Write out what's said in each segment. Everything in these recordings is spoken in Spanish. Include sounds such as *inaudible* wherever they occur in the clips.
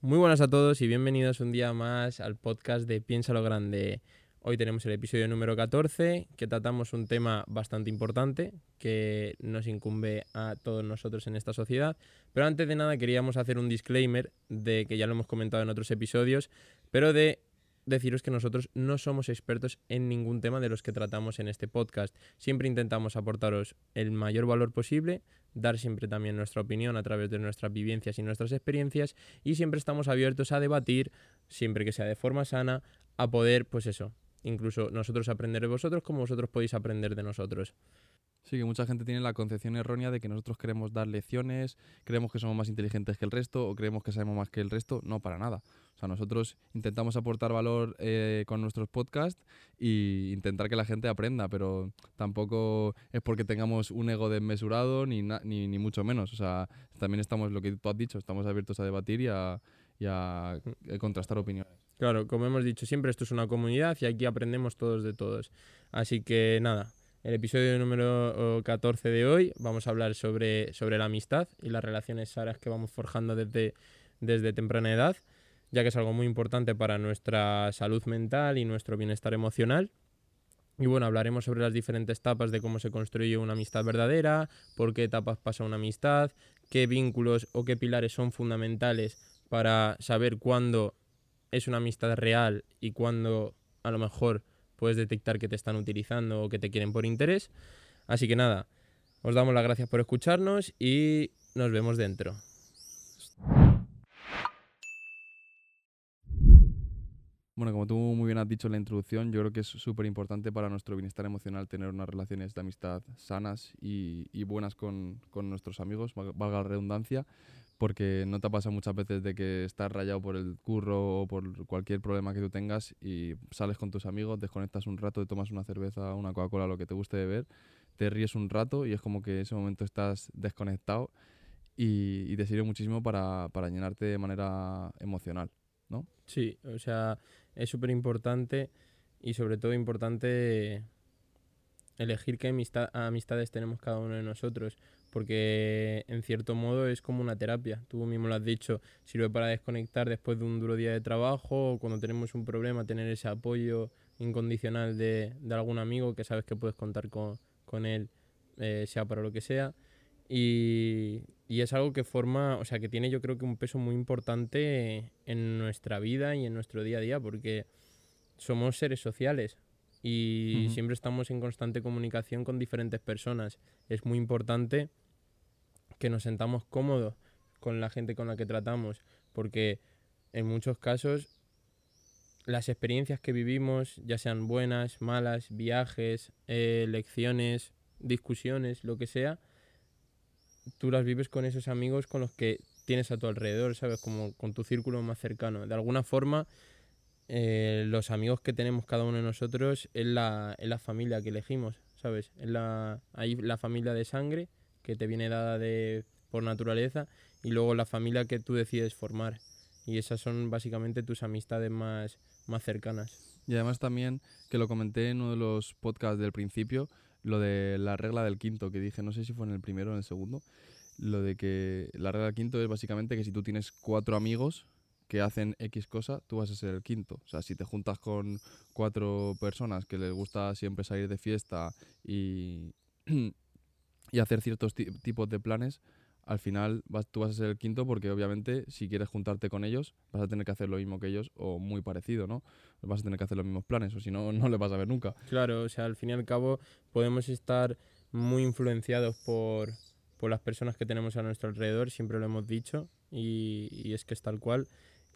Muy buenas a todos y bienvenidos un día más al podcast de Piensa lo Grande. Hoy tenemos el episodio número 14, que tratamos un tema bastante importante que nos incumbe a todos nosotros en esta sociedad. Pero antes de nada queríamos hacer un disclaimer de que ya lo hemos comentado en otros episodios, pero de deciros que nosotros no somos expertos en ningún tema de los que tratamos en este podcast. Siempre intentamos aportaros el mayor valor posible, dar siempre también nuestra opinión a través de nuestras vivencias y nuestras experiencias y siempre estamos abiertos a debatir, siempre que sea de forma sana, a poder, pues eso, incluso nosotros aprender de vosotros como vosotros podéis aprender de nosotros. Sí, que mucha gente tiene la concepción errónea de que nosotros queremos dar lecciones, creemos que somos más inteligentes que el resto o creemos que sabemos más que el resto. No, para nada. O sea, nosotros intentamos aportar valor eh, con nuestros podcasts e intentar que la gente aprenda, pero tampoco es porque tengamos un ego desmesurado ni, ni, ni, mucho menos. O sea, también estamos, lo que tú has dicho, estamos abiertos a debatir y a, y a contrastar opiniones. Claro, como hemos dicho siempre, esto es una comunidad y aquí aprendemos todos de todos. Así que nada, el episodio número 14 de hoy vamos a hablar sobre, sobre la amistad y las relaciones saras que vamos forjando desde, desde temprana edad, ya que es algo muy importante para nuestra salud mental y nuestro bienestar emocional. Y bueno, hablaremos sobre las diferentes etapas de cómo se construye una amistad verdadera, por qué etapas pasa una amistad, qué vínculos o qué pilares son fundamentales para saber cuándo es una amistad real y cuándo a lo mejor puedes detectar que te están utilizando o que te quieren por interés. Así que nada, os damos las gracias por escucharnos y nos vemos dentro. Bueno, como tú muy bien has dicho en la introducción, yo creo que es súper importante para nuestro bienestar emocional tener unas relaciones de amistad sanas y, y buenas con, con, nuestros amigos, valga la redundancia, porque no te pasa muchas veces de que estás rayado por el curro o por cualquier problema que tú tengas y sales con tus amigos, desconectas un rato, te tomas una cerveza, una Coca-Cola, lo que te guste beber, te ríes un rato y es como que ese momento estás desconectado y, te sirve muchísimo para, para, llenarte de manera emocional, ¿no? Sí, o sea, es súper importante y sobre todo importante elegir qué amistades tenemos cada uno de nosotros porque en cierto modo es como una terapia. Tú mismo lo has dicho, sirve para desconectar después de un duro día de trabajo o cuando tenemos un problema, tener ese apoyo incondicional de, de algún amigo que sabes que puedes contar con, con él, eh, sea para lo que sea. Y, y, es algo que forma, o sea, que tiene yo creo que un peso muy importante en nuestra vida y en nuestro día a día, porque somos seres sociales y siempre estamos en constante comunicación con diferentes personas. Es muy importante que nos sentamos cómodos con la gente con la que tratamos, porque en muchos casos las experiencias que vivimos, ya sean buenas, malas, viajes, eh, lecciones, discusiones, lo que sea, tú las vives con esos amigos con los que tienes a tu alrededor, ¿sabes? Como con tu círculo más cercano. De alguna forma, eh, los amigos que tenemos cada uno de nosotros es la, es la familia que elegimos, ¿sabes? Es la, hay la familia de sangre que te viene dada de, por naturaleza y luego la familia que tú decides formar. Y esas son básicamente tus amistades más, más cercanas. Y además también, que lo comenté en uno de los podcasts del principio, lo de la regla del quinto, que dije, no sé si fue en el primero o en el segundo, lo de que la regla del quinto es básicamente que si tú tienes cuatro amigos, que hacen X cosa, tú vas a ser el quinto. O sea, si te juntas con cuatro personas que les gusta siempre salir de fiesta y, *clears throat* y hacer ciertos tipos de planes, al final vas, tú vas a ser el quinto porque obviamente si quieres juntarte con ellos vas a tener que hacer lo mismo que ellos o muy parecido, ¿no? Vas a tener que hacer los mismos planes o si no, no le vas a ver nunca. Claro, o sea, al fin y al cabo podemos estar muy influenciados por, por las personas que tenemos a nuestro alrededor, siempre lo hemos dicho y, y es que es tal cual.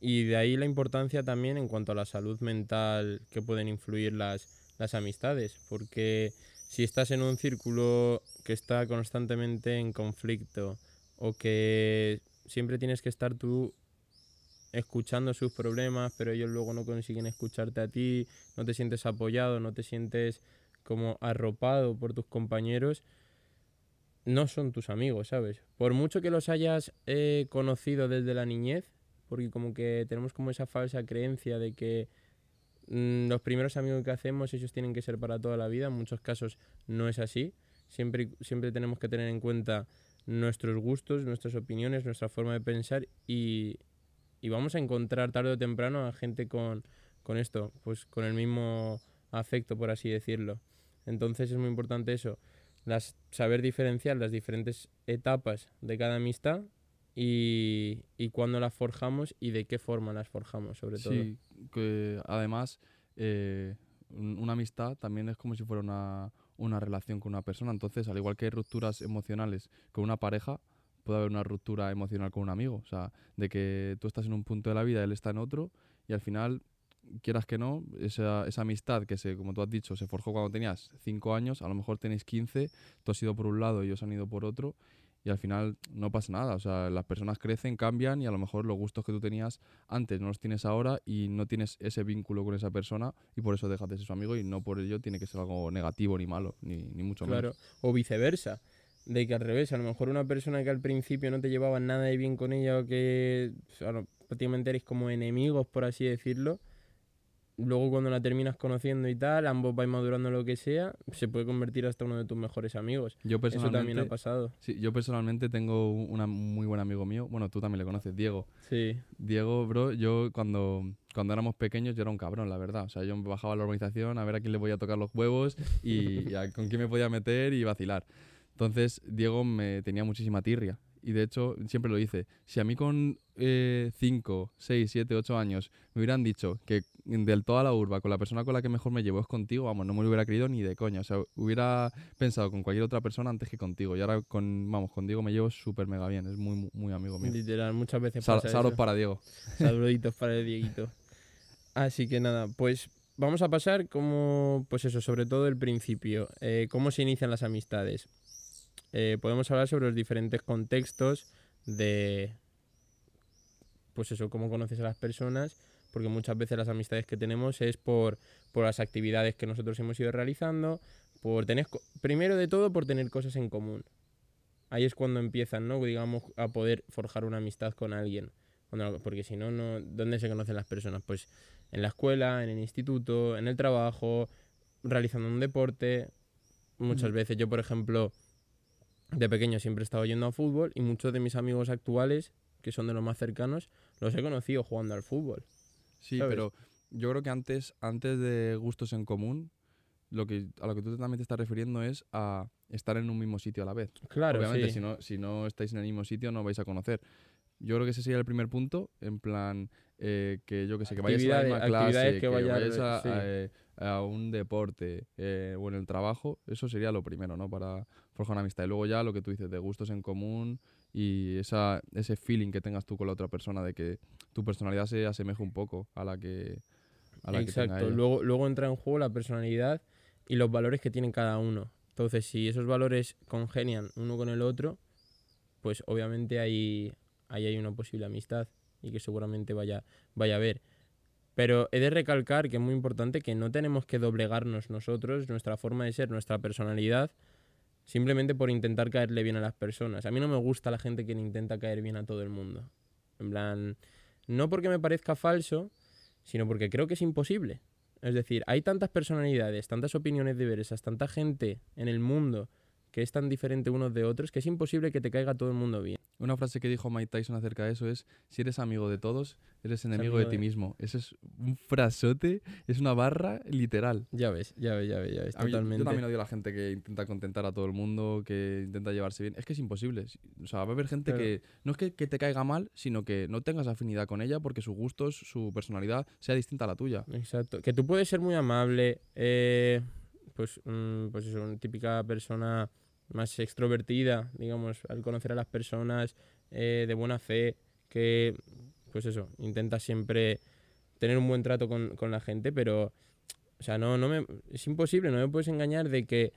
Y de ahí la importancia también en cuanto a la salud mental que pueden influir las, las amistades, porque si estás en un círculo que está constantemente en conflicto o que siempre tienes que estar tú escuchando sus problemas, pero ellos luego no consiguen escucharte a ti, no te sientes apoyado, no te sientes como arropado por tus compañeros, no son tus amigos, ¿sabes? Por mucho que los hayas eh, conocido desde la niñez, porque como que tenemos como esa falsa creencia de que mm, los primeros amigos que hacemos ellos tienen que ser para toda la vida, en muchos casos no es así, siempre, siempre tenemos que tener en cuenta nuestros gustos, nuestras opiniones, nuestra forma de pensar y, y vamos a encontrar tarde o temprano a gente con, con esto, pues con el mismo afecto, por así decirlo. Entonces es muy importante eso, las, saber diferenciar las diferentes etapas de cada amistad y, y cuándo las forjamos y de qué forma las forjamos, sobre todo. Sí, que además eh, un- una amistad también es como si fuera una, una relación con una persona. Entonces, al igual que hay rupturas emocionales con una pareja, puede haber una ruptura emocional con un amigo. O sea, de que tú estás en un punto de la vida, él está en otro, y al final, quieras que no, esa, esa amistad que, se, como tú has dicho, se forjó cuando tenías 5 años, a lo mejor tenéis 15, tú has ido por un lado y ellos han ido por otro, y al final no pasa nada. O sea, las personas crecen, cambian, y a lo mejor los gustos que tú tenías antes no los tienes ahora y no tienes ese vínculo con esa persona y por eso dejas de ser su amigo y no por ello tiene que ser algo negativo ni malo, ni, ni mucho Claro, menos. o viceversa. De que al revés, a lo mejor una persona que al principio no te llevaba nada de bien con ella o que o sea, prácticamente eres como enemigos, por así decirlo, luego cuando la terminas conociendo y tal, ambos vais madurando lo que sea, se puede convertir hasta uno de tus mejores amigos. Yo Eso también personalmente, ha pasado. sí, yo personalmente tengo un muy buen amigo mío, bueno, tú también le conoces, Diego. Sí, Diego, bro, yo cuando, cuando éramos pequeños yo era un cabrón, la verdad. O sea, yo bajaba a la organización a ver a quién le voy a tocar los huevos y, y *laughs* a con quién me podía meter y vacilar. Entonces, Diego me tenía muchísima tirria. Y de hecho, siempre lo dice. Si a mí con 5, 6, 7, 8 años me hubieran dicho que del toda la urba, con la persona con la que mejor me llevo es contigo, vamos, no me lo hubiera creído ni de coña. O sea, hubiera pensado con cualquier otra persona antes que contigo. Y ahora, con, vamos, con Diego me llevo súper mega bien. Es muy, muy, amigo mío. literal, muchas veces Sal- pasa Saludos eso. para Diego. *laughs* Saluditos para el Dieguito. Así que nada, pues vamos a pasar como, pues eso, sobre todo el principio, eh, cómo se inician las amistades. Eh, podemos hablar sobre los diferentes contextos de, pues eso, cómo conoces a las personas, porque muchas veces las amistades que tenemos es por, por las actividades que nosotros hemos ido realizando, por tener, primero de todo por tener cosas en común. Ahí es cuando empiezan, ¿no? Digamos, a poder forjar una amistad con alguien. Cuando- porque si no, no, ¿dónde se conocen las personas? Pues en la escuela, en el instituto, en el trabajo, realizando un deporte. Muchas veces yo, por ejemplo, de pequeño siempre he estado yendo a fútbol y muchos de mis amigos actuales, que son de los más cercanos, los he conocido jugando al fútbol. Sí, ¿sabes? pero yo creo que antes, antes de gustos en común, lo que, a lo que tú también te estás refiriendo es a estar en un mismo sitio a la vez. Claro, Obviamente, sí. si, no, si no estáis en el mismo sitio, no vais a conocer. Yo creo que ese sería el primer punto, en plan, eh, que yo que sé, que vayáis a la misma clase, que, que vaya- vayáis a, sí. a, eh, a un deporte eh, o en el trabajo, eso sería lo primero, ¿no? Para forjar una amistad. Y luego ya lo que tú dices, de gustos en común y esa, ese feeling que tengas tú con la otra persona, de que tu personalidad se asemeje un poco a la que, a la que tenga Exacto. ella. Luego, luego entra en juego la personalidad y los valores que tienen cada uno. Entonces, si esos valores congenian uno con el otro, pues obviamente ahí, ahí hay una posible amistad y que seguramente vaya, vaya a haber. Pero he de recalcar que es muy importante que no tenemos que doblegarnos nosotros, nuestra forma de ser, nuestra personalidad, simplemente por intentar caerle bien a las personas. A mí no me gusta la gente que intenta caer bien a todo el mundo. En plan, no porque me parezca falso, sino porque creo que es imposible. Es decir, hay tantas personalidades, tantas opiniones diversas, tanta gente en el mundo que es tan diferente unos de otros que es imposible que te caiga todo el mundo bien. Una frase que dijo Mike Tyson acerca de eso es, si eres amigo de todos, eres enemigo de ti mismo. Eso es un frasote, es una barra literal. Ya ves, ya ves, ya ves, ya ves, A mí- totalmente. yo también odio a la gente que intenta contentar a todo el mundo, que intenta llevarse bien. Es que es imposible. Si- O sea, va a haber gente Claro. que no es que, que te caiga mal, sino que no tengas afinidad con ella porque sus gustos, su personalidad sea distinta a la tuya. Exacto. Que tú puedes ser muy amable, eh, pues, mm, pues eso, una típica persona más extrovertida, digamos, al conocer a las personas, eh, de buena fe, que, pues eso, intenta siempre tener un buen trato con, con la gente, pero, o sea, no, no me, es imposible, no me puedes engañar de que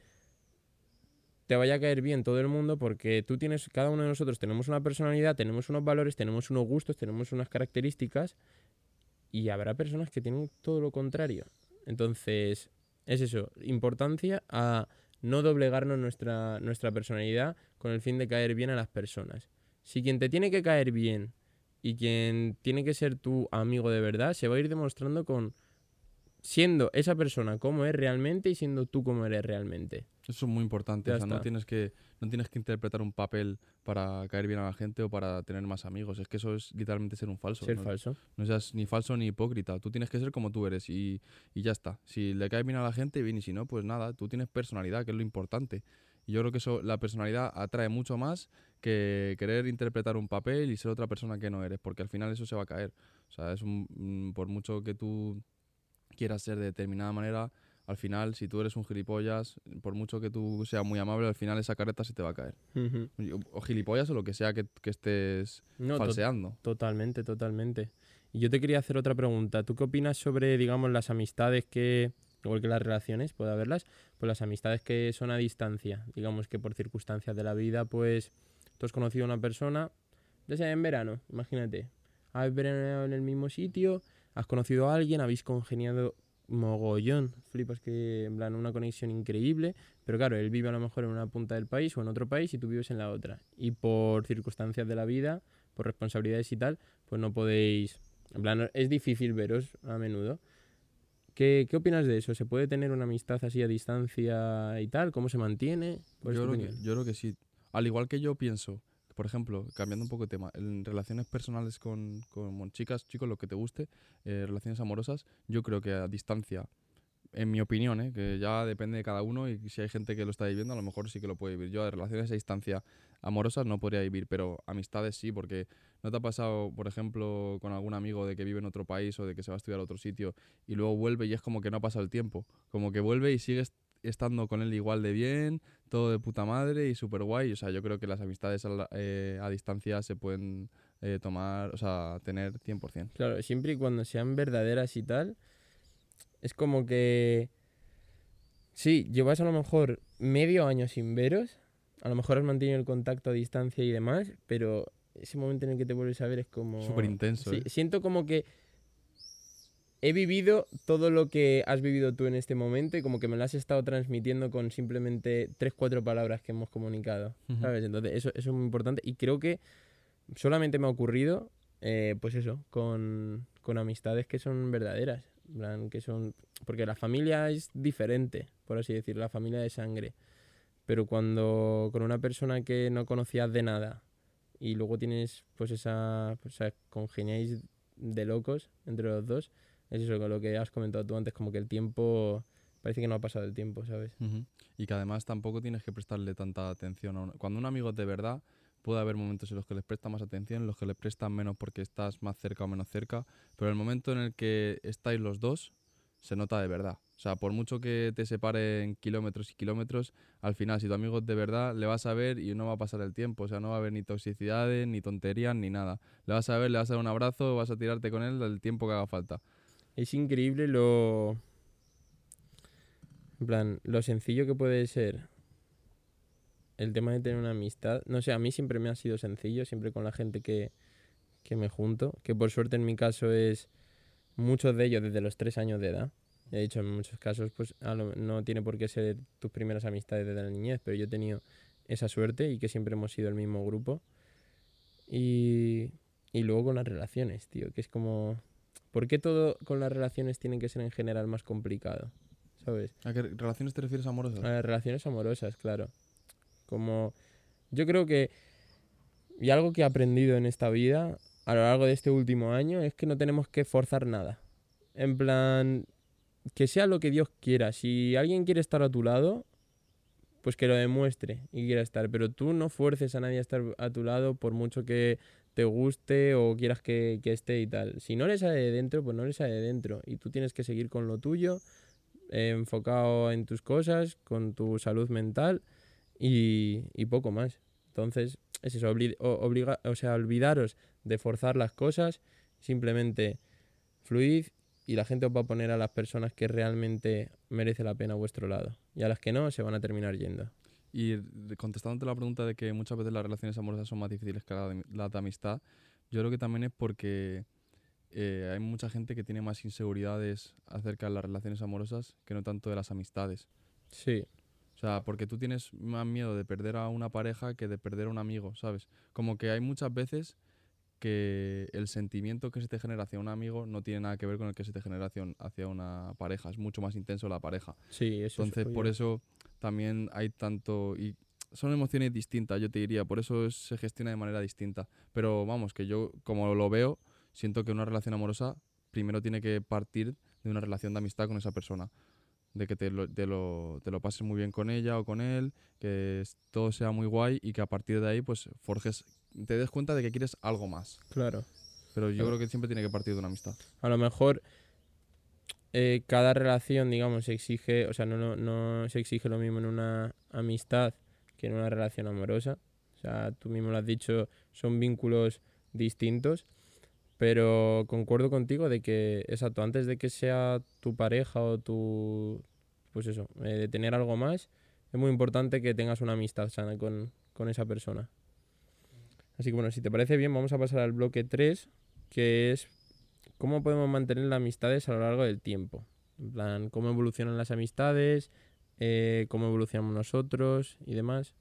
te vaya a caer bien todo el mundo porque tú tienes, cada uno de nosotros tenemos una personalidad, tenemos unos valores, tenemos unos gustos, tenemos unas características y habrá personas que tienen todo lo contrario. Entonces, es eso, importancia a no doblegarnos nuestra, nuestra personalidad con el fin de caer bien a las personas. Si quien te tiene que caer bien y quien tiene que ser tu amigo de verdad, se va a ir demostrando con siendo esa persona como es realmente y siendo tú como eres realmente. Eso es muy importante. Ya o sea, no tienes, que, no tienes que interpretar un papel para caer bien a la gente o para tener más amigos. Es que eso es literalmente ser un falso. Ser ¿no? falso. No seas ni falso ni hipócrita. Tú tienes que ser como tú eres y, y ya está. Si le caes bien a la gente, bien. Y si no, pues nada, tú tienes personalidad, que es lo importante. Y yo creo que eso, la personalidad atrae mucho más que querer interpretar un papel y ser otra persona que no eres, porque al final eso se va a caer. O sea, es un, mm, por mucho que tú quieras ser de determinada manera, al final, si tú eres un gilipollas, por mucho que tú seas muy amable, al final esa careta se te va a caer. O, gilipollas o lo que sea que, que estés No, to- falseando. totalmente, totalmente. Y yo te quería hacer otra pregunta. ¿Tú qué opinas sobre, digamos, las amistades que, igual que las relaciones, puede haberlas, pues las amistades que son a distancia? Digamos que por circunstancias de la vida, pues tú has conocido a una persona, ya sea en verano, imagínate. Has veraneado en el mismo sitio, has conocido a alguien, habéis congeniado mogollón, flipas que, en plan, una conexión increíble, pero claro, él vive a lo mejor en una punta del país o en otro país y tú vives en la otra. Y por circunstancias de la vida, por responsabilidades y tal, pues no podéis, en plan, es difícil veros a menudo. ¿Qué, qué opinas de eso? ¿Se puede tener una amistad así a distancia y tal? ¿Cómo se mantiene? ¿Cuál es Yo creo, que, yo creo que sí. Al igual que yo pienso, por ejemplo, cambiando un poco de tema, en relaciones personales con, con chicas, chicos, lo que te guste, eh, relaciones amorosas, yo creo que a distancia, en mi opinión, eh, que ya depende de cada uno y si hay gente que lo está viviendo, a lo mejor sí que lo puede vivir. Yo de relaciones a distancia amorosas no podría vivir, pero amistades sí, porque ¿no te ha pasado, por ejemplo, con algún amigo de que vive en otro país o de que se va a estudiar a otro sitio y luego vuelve y es como que no ha pasado el tiempo? Como que vuelve y sigues estando con él igual de bien, todo de puta madre y súper guay. O sea, yo creo que las amistades a, la- eh, a distancia se pueden eh, tomar, o sea, tener 100%. Claro, siempre y cuando sean verdaderas y tal, es como que... Sí, llevas a lo mejor medio año sin veros, a lo mejor has mantenido el contacto a distancia y demás, pero ese momento en el que te vuelves a ver es como... Súper intenso, Sí, ¿eh? siento como que he vivido todo lo que has vivido tú en este momento y como que me lo has estado transmitiendo con simplemente tres, cuatro palabras que hemos comunicado, Ujú. ¿sabes? Entonces eso, eso es muy importante y creo que solamente me ha ocurrido, eh, pues eso, con, con amistades que son verdaderas, que son... Porque la familia es diferente, por así decirlo, la familia de sangre. Pero cuando con una persona que no conocías de nada y luego tienes pues esa, pues, o sea, congeniáis de locos entre los dos, es eso con lo que has comentado tú antes, como que el tiempo, parece que no ha pasado el tiempo, ¿sabes? Ujú. Y que además tampoco tienes que prestarle tanta atención. A un- Cuando un amigo es de verdad, puede haber momentos en los que les presta más atención, en los que les prestan menos porque estás más cerca o menos cerca, pero el momento en el que estáis los dos, se nota de verdad. O sea, por mucho que te separen kilómetros y kilómetros, al final, si tu amigo es de verdad, le vas a ver y no va a pasar el tiempo. O sea, no va a haber ni toxicidades, ni tonterías, ni nada. Le vas a ver, le vas a dar un abrazo, vas a tirarte con él el tiempo que haga falta. Es increíble lo... En plan, lo sencillo que puede ser el tema de tener una amistad. No sé, a mí siempre me ha sido sencillo, siempre con la gente que, que me junto, que por suerte en mi caso es muchos de ellos desde los tres años de edad. He dicho, en muchos casos pues no tiene por qué ser tus primeras amistades desde la niñez, pero yo he tenido esa suerte y que siempre hemos sido el mismo grupo. Y, y luego con las relaciones, tío, que es como... ¿Por qué todo con las relaciones tiene que ser en general más complicado? ¿Sabes? ¿A qué relaciones te refieres amorosas? A las relaciones amorosas, claro. Como yo creo que y algo que he aprendido en esta vida a lo largo de este último año es que no tenemos que forzar nada. En plan que sea lo que Dios quiera. Si alguien quiere estar a tu lado, pues que lo demuestre y quiera estar, pero tú no fuerces a nadie a estar a tu lado por mucho que te guste o quieras que, que esté y tal. Si no le sale de dentro, pues no le sale de dentro y tú tienes que seguir con lo tuyo, eh, enfocado en tus cosas, con tu salud mental y, y poco más. Entonces, es eso, obliga, o sea, olvidaros de forzar las cosas, simplemente fluid y la gente os va a poner a las personas que realmente merece la pena a vuestro lado. Y a las que no, se van a terminar yendo. Y contestándote la pregunta de que muchas veces las relaciones amorosas son más difíciles que la de, las de amistad, yo creo que también es porque eh, hay mucha gente que tiene más inseguridades acerca de las relaciones amorosas que no tanto de las amistades. Sí, O sea, porque tú tienes más miedo de perder a una pareja que de perder a un amigo, ¿sabes? Como que hay muchas veces que el sentimiento que se te genera hacia un amigo no tiene nada que ver con el que se te genera hacia, un- hacia una pareja. Es mucho más intenso la pareja. Sí, eso es Entonces, por eso también hay tanto... Y son emociones distintas, yo te diría. Por eso es- se gestiona de manera distinta. Pero vamos, que yo, como lo veo, siento que una relación amorosa primero tiene que partir de una relación de amistad con esa persona. De que te lo, te lo, te lo pases muy bien con ella o con él, que todo sea muy guay y que a partir de ahí, pues, forjes, te des cuenta de que quieres algo más. Claro. Pero yo Claro. creo que siempre tiene que partir de una amistad. A lo mejor eh, cada relación, digamos, se exige, o sea, no, no, no se exige lo mismo en una amistad que en una relación amorosa. O sea, tú mismo lo has dicho, son vínculos distintos. Pero concuerdo contigo de que, exacto, antes de que sea tu pareja o tu, pues eso, eh, de tener algo más, es muy importante que tengas una amistad sana con, con esa persona. Así que bueno, si te parece bien, vamos a pasar al bloque 3, que es cómo podemos mantener las amistades a lo largo del tiempo. En plan, cómo evolucionan las amistades, eh, cómo evolucionamos nosotros y demás.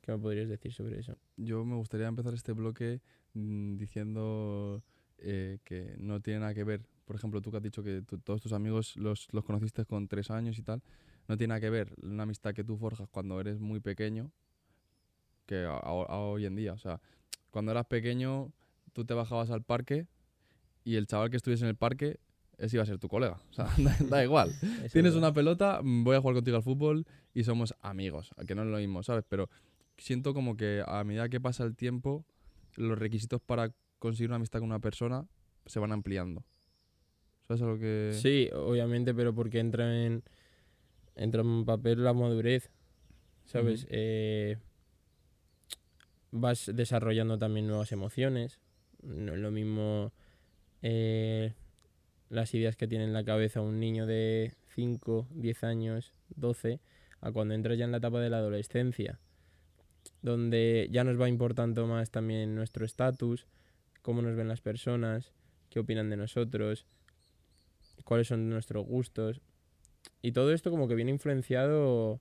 ¿Qué me podrías decir sobre eso? Yo me gustaría empezar este bloque mm, diciendo eh, que no tiene nada que ver. Por ejemplo, tú que has dicho que todos tus amigos los, los conociste con tres años y tal. No tiene nada que ver una amistad que tú forjas cuando eres muy pequeño que a, a- a hoy en día. O sea, cuando eras pequeño, tú te bajabas al parque y el chaval que estuviese en el parque, ese iba a ser tu colega. O sea, da, *laughs* *laughs* da igual. Tienes es una pelota, mm, voy a jugar contigo al fútbol y somos amigos, que no es lo mismo, ¿sabes? Pero siento como que a medida que pasa el tiempo, los requisitos para conseguir una amistad con una persona se van ampliando. ¿Sabes a lo que...? Sí, obviamente, pero porque entra en, entra en papel la madurez, ¿sabes? Eh, vas desarrollando también nuevas emociones. No es lo mismo eh, las ideas que tiene en la cabeza un niño de 5, 10 años, 12, a cuando entras ya en la etapa de la adolescencia, donde ya nos va importando más también nuestro estatus, cómo nos ven las personas, qué opinan de nosotros, cuáles son nuestros gustos. Y todo esto como que viene influenciado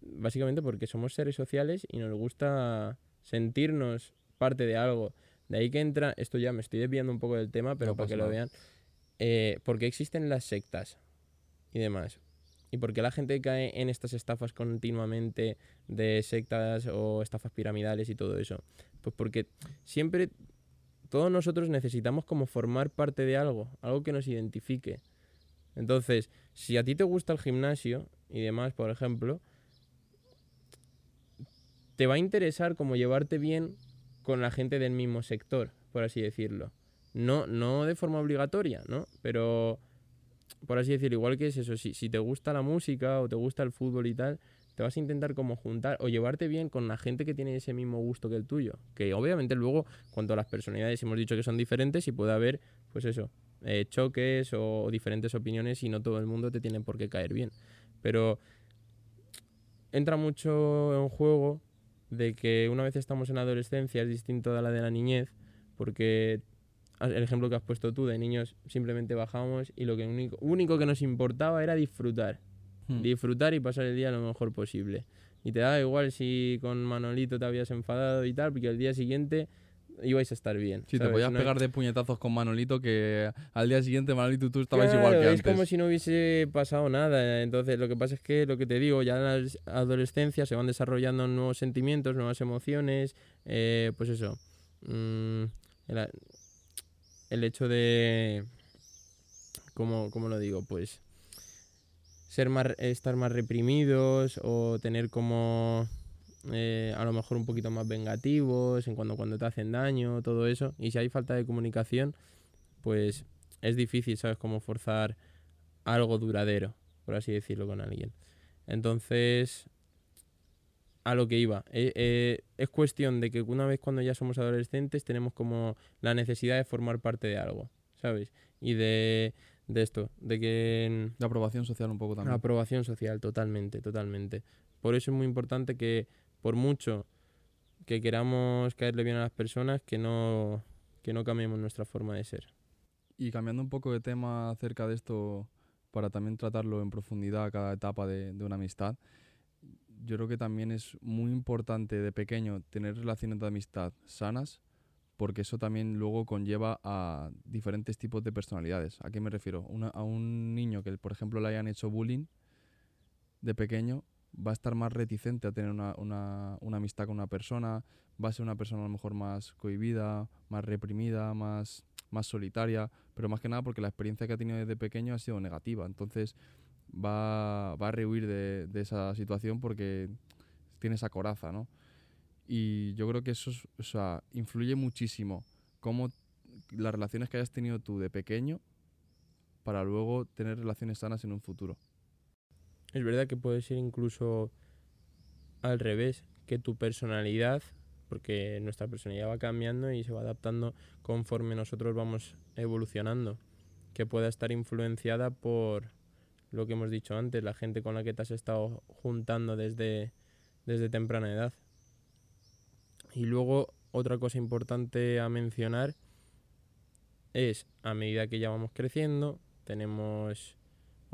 básicamente porque somos seres sociales y nos gusta sentirnos parte de algo. De ahí que entra, esto ya me estoy desviando un poco del tema, pero No para que lo vean, eh, ¿por qué existen las sectas y demás? ¿Y por qué la gente cae en estas estafas continuamente de sectas o estafas piramidales y todo eso? Pues porque siempre todos nosotros necesitamos como formar parte de algo, algo que nos identifique. Entonces, si a ti te gusta el gimnasio y demás, por ejemplo, te va a interesar como llevarte bien con la gente del mismo sector, por así decirlo. No, no de forma obligatoria, ¿no? Pero, por así decirlo, igual que es eso, si, te gusta la música o te gusta el fútbol y tal, te vas a intentar como juntar o llevarte bien con la gente que tiene ese mismo gusto que el tuyo. Que obviamente luego, cuanto a las personalidades, hemos dicho que son diferentes y puede haber, pues eso, eh, choques o diferentes opiniones y no todo el mundo te tiene por qué caer bien. Pero entra mucho en juego de que una vez estamos en la adolescencia es distinto a la de la niñez, porque el ejemplo que has puesto tú de niños simplemente bajamos y lo que único, único que nos importaba era disfrutar Hmm. disfrutar y pasar el día lo mejor posible. Y te da igual si con Manolito te habías enfadado y tal, porque el día siguiente ibais a estar bien. Sí, te ¿sabes? podías No- pegar de puñetazos con Manolito que al día siguiente Manolito y tú estabais igual Claro, que es antes. como si no hubiese pasado nada. Entonces, lo que pasa es que lo que te digo, ya en la adolescencia se van desarrollando nuevos sentimientos, nuevas emociones. eh, pues eso. mm, el, el hecho de. ¿cómo, cómo lo digo? Pues. Ser más, estar más reprimidos o tener como. Eh, a lo mejor un poquito más vengativos en cuando, cuando te hacen daño, todo eso. Y si hay falta de comunicación, pues es difícil, ¿sabes? Como forzar algo duradero, por así decirlo, con alguien. Entonces, a lo que iba, eh, eh, es cuestión de que una vez cuando ya somos adolescentes tenemos como la necesidad de formar parte de algo, ¿sabes? Y de, de esto, de que... De aprobación social un poco también. Aprobación social, totalmente, totalmente. Por eso es muy importante que, por mucho que queramos caerle bien a las personas, que no, que no cambiemos nuestra forma de ser. Y cambiando un poco de tema acerca de esto, para también tratarlo en profundidad a cada etapa de, una amistad, yo creo que también es muy importante de pequeño tener relaciones de amistad sanas, porque eso también luego conlleva a diferentes tipos de personalidades. ¿A qué me refiero? A un niño que, por ejemplo, le hayan hecho bullying de pequeño, va a estar más reticente a tener una, una- amistad con una persona, va a ser una persona a lo mejor más cohibida, más reprimida, más, más solitaria, pero más que nada porque la experiencia que ha tenido desde pequeño ha sido negativa. Entonces va, va a rehuir de, de esa situación porque tiene esa coraza, ¿no? Y yo creo que eso es- o sea, influye muchísimo cómo las relaciones que hayas tenido tú de pequeño para luego tener relaciones sanas en un futuro. Es verdad que puede ser incluso al revés, que tu personalidad, porque nuestra personalidad va cambiando y se va adaptando conforme nosotros vamos evolucionando, que pueda estar influenciada por lo que hemos dicho antes, la gente con la que te has estado juntando desde, desde temprana edad. Y luego otra cosa importante a mencionar es a medida que ya vamos creciendo, tenemos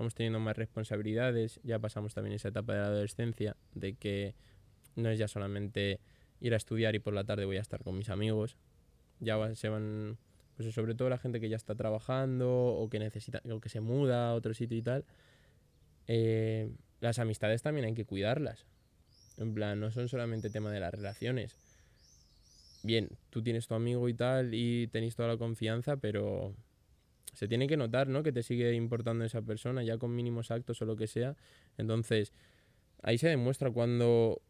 vamos teniendo más responsabilidades, ya pasamos también esa etapa de la adolescencia, de que no es ya solamente ir a estudiar y por la tarde voy a estar con mis amigos, ya va- se van, pues sobre todo la gente que ya está trabajando o que necesita, o que se muda a otro sitio y tal, eh, las amistades también hay que cuidarlas, en plan, no son solamente tema de las relaciones. Bien, tú tienes tu amigo y tal y tenéis toda la confianza, pero se tiene que notar, ¿no? Que te sigue importando esa persona, ya con mínimos actos o lo que sea. Entonces, ahí se demuestra cuando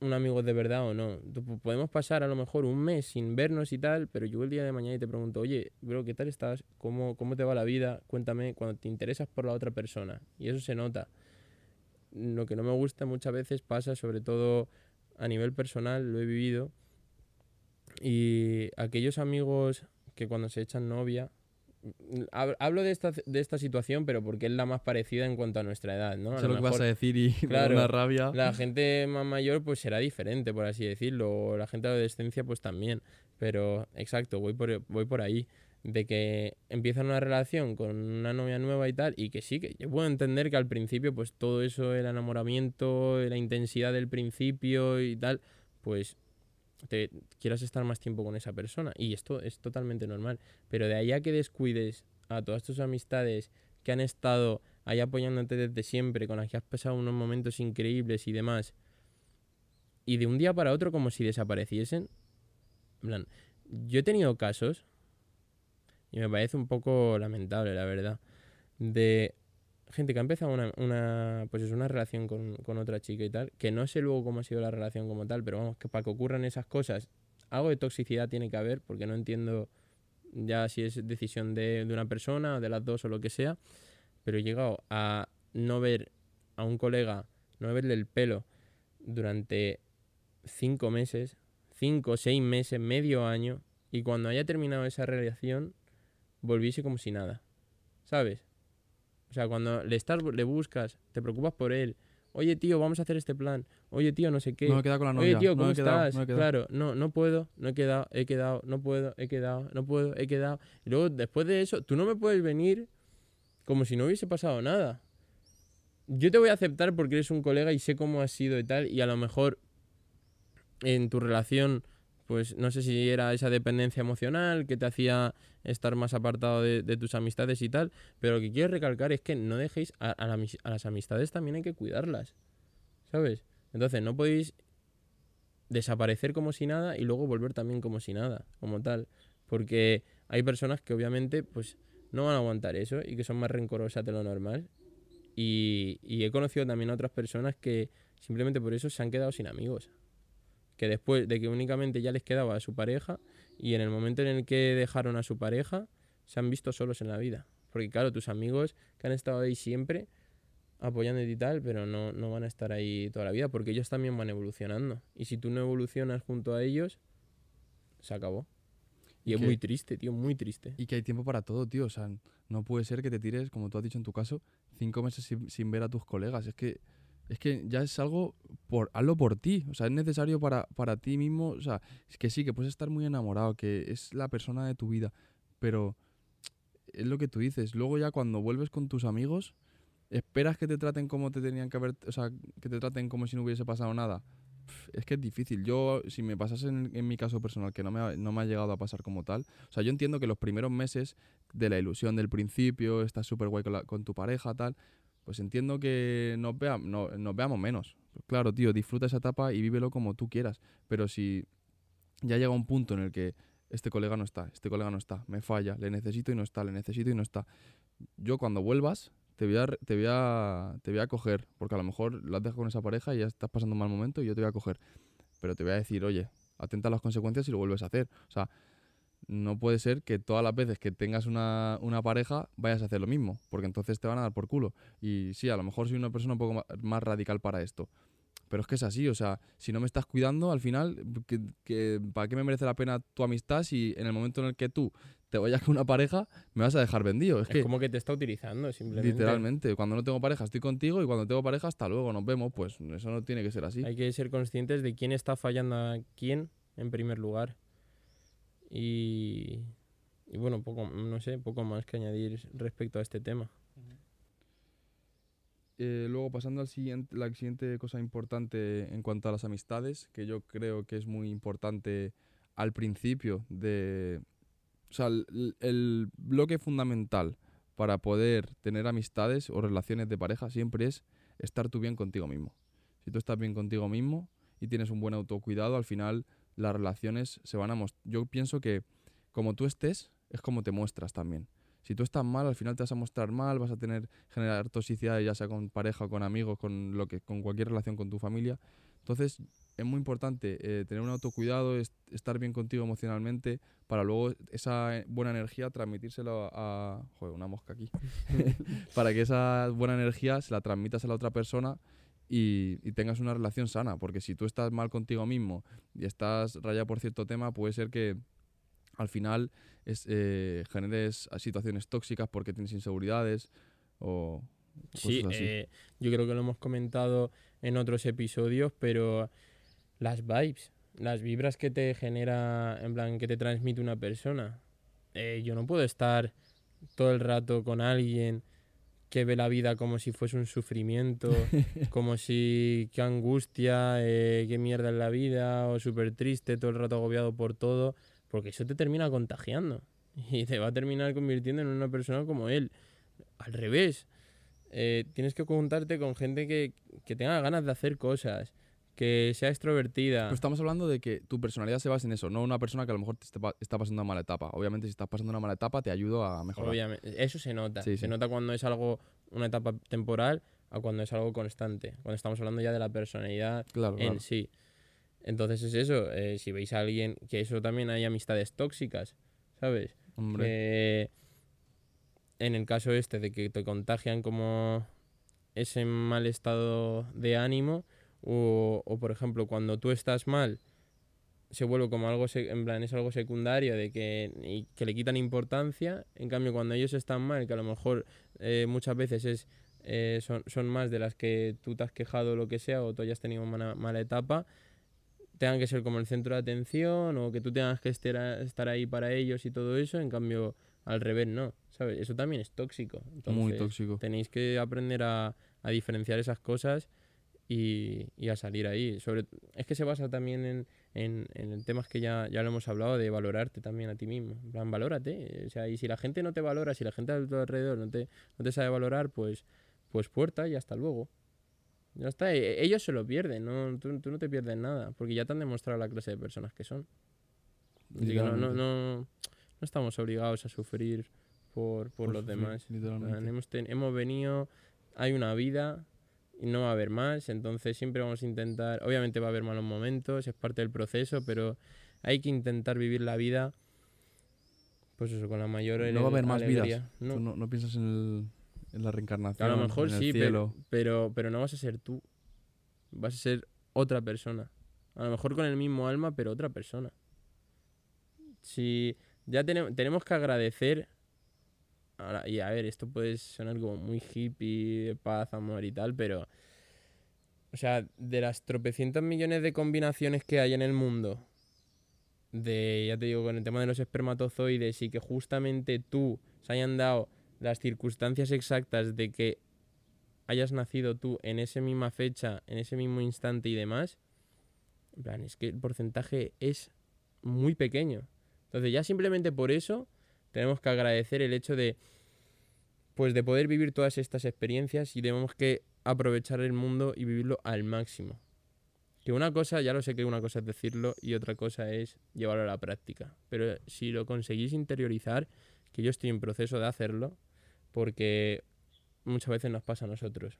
un amigo es de verdad o no. Po- Podemos pasar a lo mejor un mes sin vernos y tal, pero yo el día de mañana y te pregunto, oye, bro, ¿qué tal estás? ¿Cómo, cómo te va la vida? Cuéntame cuando te interesas por la otra persona. Y eso se nota. Lo que no me gusta muchas veces pasa, sobre todo a nivel personal, lo he vivido. Y aquellos amigos que cuando se echan novia, Hablo de esta, de esta situación, pero porque es la más parecida en cuanto a nuestra edad, ¿no? A Sé lo lo que vas a decir y *laughs* claro, una rabia. la gente más mayor pues será diferente, por así decirlo. o La gente de adolescencia pues también. Pero exacto, voy por, voy por ahí. De que empiezan una relación con una novia nueva y tal, y que sí, que yo puedo entender que al principio pues todo eso, el enamoramiento, la intensidad del principio y tal, pues te quieras estar más tiempo con esa persona. Y esto es totalmente normal. Pero de ahí a que descuides a todas tus amistades que han estado ahí apoyándote desde siempre, con las que has pasado unos momentos increíbles y demás, y de un día para otro como si desapareciesen. En plan, yo he tenido casos, y me parece un poco lamentable, la verdad, de gente que ha empezado una, pues es una relación con, con otra chica y tal, que no sé luego cómo ha sido la relación como tal, pero vamos, que para que ocurran esas cosas, algo de toxicidad tiene que haber, porque no entiendo ya si es decisión de, de una persona o de las dos o lo que sea, pero he llegado a no ver a un colega, no verle el pelo durante cinco meses, cinco, seis meses, medio año, y cuando haya terminado esa relación, volviese como si nada, ¿sabes? O sea, cuando le estás, le buscas, te preocupas por él, oye tío, vamos a hacer este plan, oye tío, no sé qué, No me he quedado con la novia. Oye, tío, ¿cómo quedado, estás? no claro, no, no puedo, no he quedado, he quedado, no puedo, he quedado, no puedo, he quedado. Y luego, después de eso, tú no me puedes venir como si no hubiese pasado nada. Yo te voy a aceptar porque eres un colega y sé cómo has sido y tal, y a lo mejor en tu relación, pues no sé si era esa dependencia emocional que te hacía estar más apartado de, tus amistades y tal, pero lo que quiero recalcar es que no dejéis a las amistades también hay que cuidarlas, ¿sabes? Entonces no podéis desaparecer como si nada y luego volver también como si nada, como tal. Porque hay personas que obviamente pues no van a aguantar eso y que son más rencorosas de lo normal. Y, y he conocido también a otras personas que simplemente por eso se han quedado sin amigos. Que después de que únicamente ya les quedaba a su pareja y en el momento en el que dejaron a su pareja se han visto solos en la vida. Porque claro, tus amigos que han estado ahí siempre apoyándote y tal, pero no, no van a estar ahí toda la vida porque ellos también van evolucionando. Y si tú no evolucionas junto a ellos, se acabó. Y, Y es que- muy triste, tío, muy triste. Y que hay tiempo para todo, tío. O sea, no puede ser que te tires, como tú has dicho en tu caso, cinco meses sin, sin ver a tus colegas. Es que, es que ya es algo por hazlo por ti. O sea, es necesario para, para ti mismo. O sea, es que sí, que puedes estar muy enamorado, que es la persona de tu vida. Pero es lo que tú dices. Luego ya cuando vuelves con tus amigos, esperas que te traten como te tenían que haber, o sea, que te traten como si no hubiese pasado nada. Es que es difícil. Yo, si me pasase en, mi caso personal, que no me, ha, no me ha llegado a pasar como tal, o sea, yo entiendo que los primeros meses de la ilusión del principio, estás súper guay con tu pareja, tal, pues entiendo que nos, vea, no- nos veamos menos. Claro, tío, disfruta esa etapa y vívelo como tú quieras. Pero si ya llega un punto en el que este colega no está, este colega no está, me falla, le necesito y no está, le necesito y no está. Yo cuando vuelvas te voy a, te voy a, te voy a coger, porque a lo mejor lo has con esa pareja y ya estás pasando un mal momento y yo te voy a coger. Pero te voy a decir, oye, atenta a las consecuencias y lo vuelves a hacer. O sea, no puede ser que todas las veces que tengas una, una pareja vayas a hacer lo mismo, porque entonces te van a dar por culo. Y sí, a lo mejor soy una persona un poco más radical para esto. Pero es que es así, o sea, si no me estás cuidando, al final, que, que- ¿para qué me merece la pena tu amistad si en el momento en el que tú te vayas con una pareja me vas a dejar vendido? Es, Es, que, como que te está utilizando, simplemente. literalmente, cuando no tengo pareja estoy contigo y cuando tengo pareja hasta luego, nos vemos, pues eso no tiene que ser así. Hay que ser conscientes de quién está fallando a quién en primer lugar. Y, y bueno, poco, no sé, poco más que añadir respecto a este tema. Eh, luego, pasando al siguiente, la siguiente cosa importante en cuanto a las amistades, que yo creo que es muy importante al principio de... O sea, el, el bloque fundamental para poder tener amistades o relaciones de pareja siempre es estar tú bien contigo mismo. Si tú estás bien contigo mismo y tienes un buen autocuidado, al final las relaciones se van a mostrar. Yo pienso que como tú estés, es como te muestras también. Si tú estás mal, al final te vas a mostrar mal, vas a tener generar toxicidad, ya sea con pareja, con amigos, con lo que, con cualquier relación con tu familia. Entonces, es muy importante eh, tener un autocuidado, es- estar bien contigo emocionalmente, para luego esa eh, buena energía transmitírselo a. Joder, una mosca aquí. *laughs* para que esa buena energía se la transmitas a la otra persona y, y tengas una relación sana. Porque si tú estás mal contigo mismo y estás rayado por cierto tema, puede ser que al final es, eh, generes situaciones tóxicas porque tienes inseguridades o Sí, así. eh, yo creo que lo hemos comentado en otros episodios, pero las vibes, las vibras que te genera, en plan, que te transmite una persona. Eh, yo no puedo estar todo el rato con alguien que ve la vida como si fuese un sufrimiento, *laughs* como si qué angustia, eh, qué mierda es la vida, o súper triste, todo el rato agobiado por todo, porque eso te termina contagiando *laughs* y te va a terminar convirtiendo en una persona como él. Al revés, eh, tienes que juntarte con gente que, que tenga ganas de hacer cosas, que sea extrovertida. Pero estamos hablando de que tu personalidad se basa en eso, no una persona que a lo mejor te está pasando una mala etapa. Obviamente, si estás pasando una mala etapa, te ayudo a mejorar. Obviamente, eso se nota. Sí, se sí. nota cuando es algo, una etapa temporal, a cuando es algo constante. Cuando estamos hablando ya de la personalidad Claro, en claro. sí. Entonces es eso. eh, si veis a alguien, que eso también hay amistades tóxicas, ¿sabes? Hombre, que en el caso este de que te contagian como ese mal estado de ánimo o, o, por ejemplo cuando tú estás mal se vuelve como algo en plan es algo secundario de que y que le quitan importancia en cambio cuando ellos están mal que a lo mejor eh, muchas veces es eh, son, son más de las que tú te has quejado o lo que sea o tú hayas tenido una mala etapa tengan que ser como el centro de atención o que tú tengas que estar, ahí para ellos y todo eso, en cambio al revés no, ¿sabes? Eso también es tóxico. muy Entonces, tóxico. Tenéis que aprender a, a diferenciar esas cosas y, y a salir ahí. Sobre, es que se basa también en, en, en temas que ya, ya lo hemos hablado, de valorarte también a ti mismo. En plan, valórate. O sea, y si la gente no te valora, si la gente a tu alrededor no te, no te sabe valorar, pues, pues puerta y hasta luego. Ya está, e- ellos se lo pierden, ¿no? Tú, tú no te pierdes nada, porque ya te han demostrado la clase de personas que son. Así que no, no, no, no estamos obligados a sufrir por, por, Por los sufrir, demás. Literalmente. Hemos, ten- hemos venido, hay una vida y no va a haber más, entonces siempre vamos a intentar, obviamente va a haber malos momentos, es parte del proceso, pero hay que intentar vivir la vida, pues eso, con la mayor No va a haber más alegría. vidas. No, Tú no, no piensas en, el- en la reencarnación. a lo mejor en el sí, cielo. pero, pero, pero no vas a ser tú, vas a ser otra persona. A lo mejor con el mismo alma, pero otra persona. Si ya tenemos, tenemos que agradecer, y a ver, esto puede sonar como muy hippie, de paz, amor y tal, pero, o sea, de las tropecientos millones de combinaciones que hay en el mundo, de, ya te digo, con el tema de los espermatozoides y que justamente tú se hayan dado las circunstancias exactas de que hayas nacido tú en esa misma fecha, en ese mismo instante y demás, En plan, es que el porcentaje es muy pequeño. Entonces ya simplemente por eso tenemos que agradecer el hecho de pues de poder vivir todas estas experiencias y tenemos que aprovechar el mundo y vivirlo al máximo. Que una cosa, ya lo sé que una cosa es decirlo y otra cosa es llevarlo a la práctica. Pero si lo conseguís interiorizar, que yo estoy en proceso de hacerlo, porque muchas veces nos pasa a nosotros.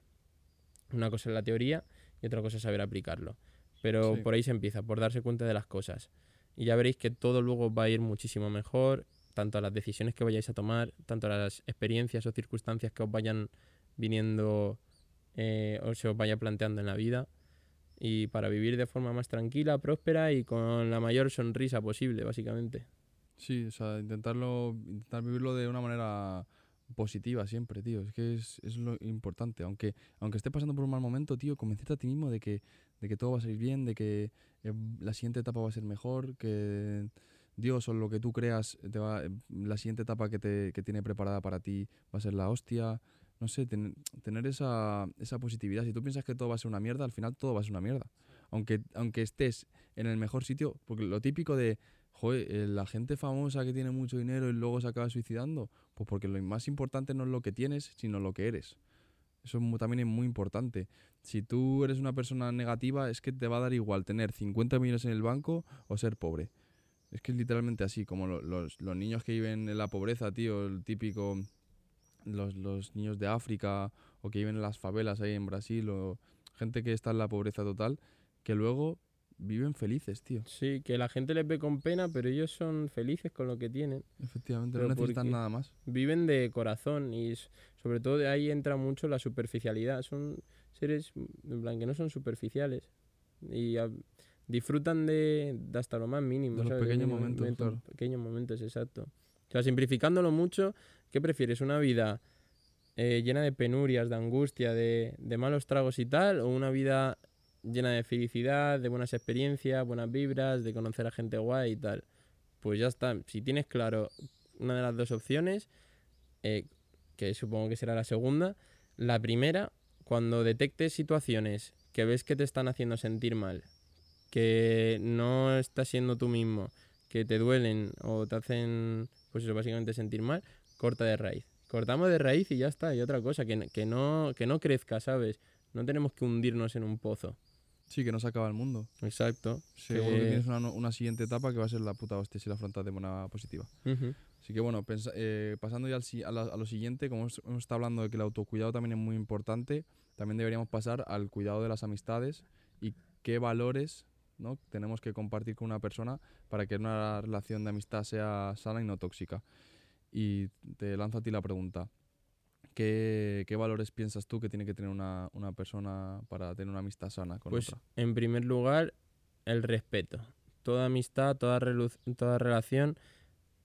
Una cosa es la teoría y otra cosa es saber aplicarlo. Pero Sí. por ahí se empieza, por darse cuenta de las cosas. Y ya veréis que todo luego va a ir muchísimo mejor, tanto a las decisiones que vayáis a tomar, tanto a las experiencias o circunstancias que os vayan viniendo eh, o se os vaya planteando en la vida. Y para vivir de forma más tranquila, próspera y con la mayor sonrisa posible, básicamente. Sí, o sea, intentarlo, intentar vivirlo de una manera positiva siempre, tío. Es que es, es lo importante. Aunque, aunque esté pasando por un mal momento, tío, convencerte a ti mismo de que, de que todo va a salir bien, de que eh, la siguiente etapa va a ser mejor, que Dios o lo que tú creas, te va, la siguiente etapa que, te, que tiene preparada para ti va a ser la hostia. No sé, ten- tener esa, esa positividad. Si tú piensas que todo va a ser una mierda, al final todo va a ser una mierda. Aunque, aunque estés en el mejor sitio, porque lo típico de, joder, eh, la gente famosa que tiene mucho dinero y luego se acaba suicidando, pues porque lo más importante no es lo que tienes, sino lo que eres. Eso también es muy importante. Si tú eres una persona negativa, es que te va a dar igual tener 50 millones en el banco o ser pobre. Es que es literalmente así, como lo- los, los niños que viven en la pobreza, tío, el típico, los, los niños de África o que viven en las favelas ahí en Brasil o gente que está en la pobreza total, que luego viven felices, tío. Sí, que la gente les ve con pena, pero ellos son felices con lo que tienen. Efectivamente, Pero no necesitan nada más. Viven de corazón y sobre todo de ahí entra mucho la superficialidad. Son seres en plan que no son superficiales y disfrutan de, de hasta lo más mínimo. De los ¿sabes? pequeños mínimo- momentos, claro. Pequeños momentos, exacto. O sea, simplificándolo mucho, ¿qué prefieres? ¿Una vida eh, llena de penurias, de angustia, de, de malos tragos y tal? ¿O una vida llena de felicidad, de buenas experiencias, buenas vibras, de conocer a gente guay y tal? Pues ya está. Si tienes claro una de las dos opciones, eh, que supongo que será la segunda, la primera, cuando detectes situaciones que ves que te están haciendo sentir mal, que no estás siendo tú mismo, que te duelen o te hacen, pues eso, básicamente sentir mal, corta de raíz. Cortamos de raíz y ya está. Y otra cosa, que, que, no, que no crezca, ¿sabes? No tenemos que hundirnos en un pozo. Sí, que no se acaba el mundo. Exacto. Seguro que Que- tienes una, siguiente etapa que va a ser la puta hostia si la afrontas de manera positiva. Ujú. Así que bueno, pensa- eh, pasando ya al a, la- a lo siguiente, como hemos, hemos estado hablando de que el autocuidado también es muy importante, también deberíamos pasar al cuidado de las amistades y qué valores ¿no? tenemos que compartir con una persona para que una relación de amistad sea sana y no tóxica. Y te lanzo a ti la pregunta. ¿Qué, qué valores piensas tú que tiene que tener una, una persona para tener una amistad sana con Pues otra? en primer lugar, el respeto. Toda amistad, toda, toda relación,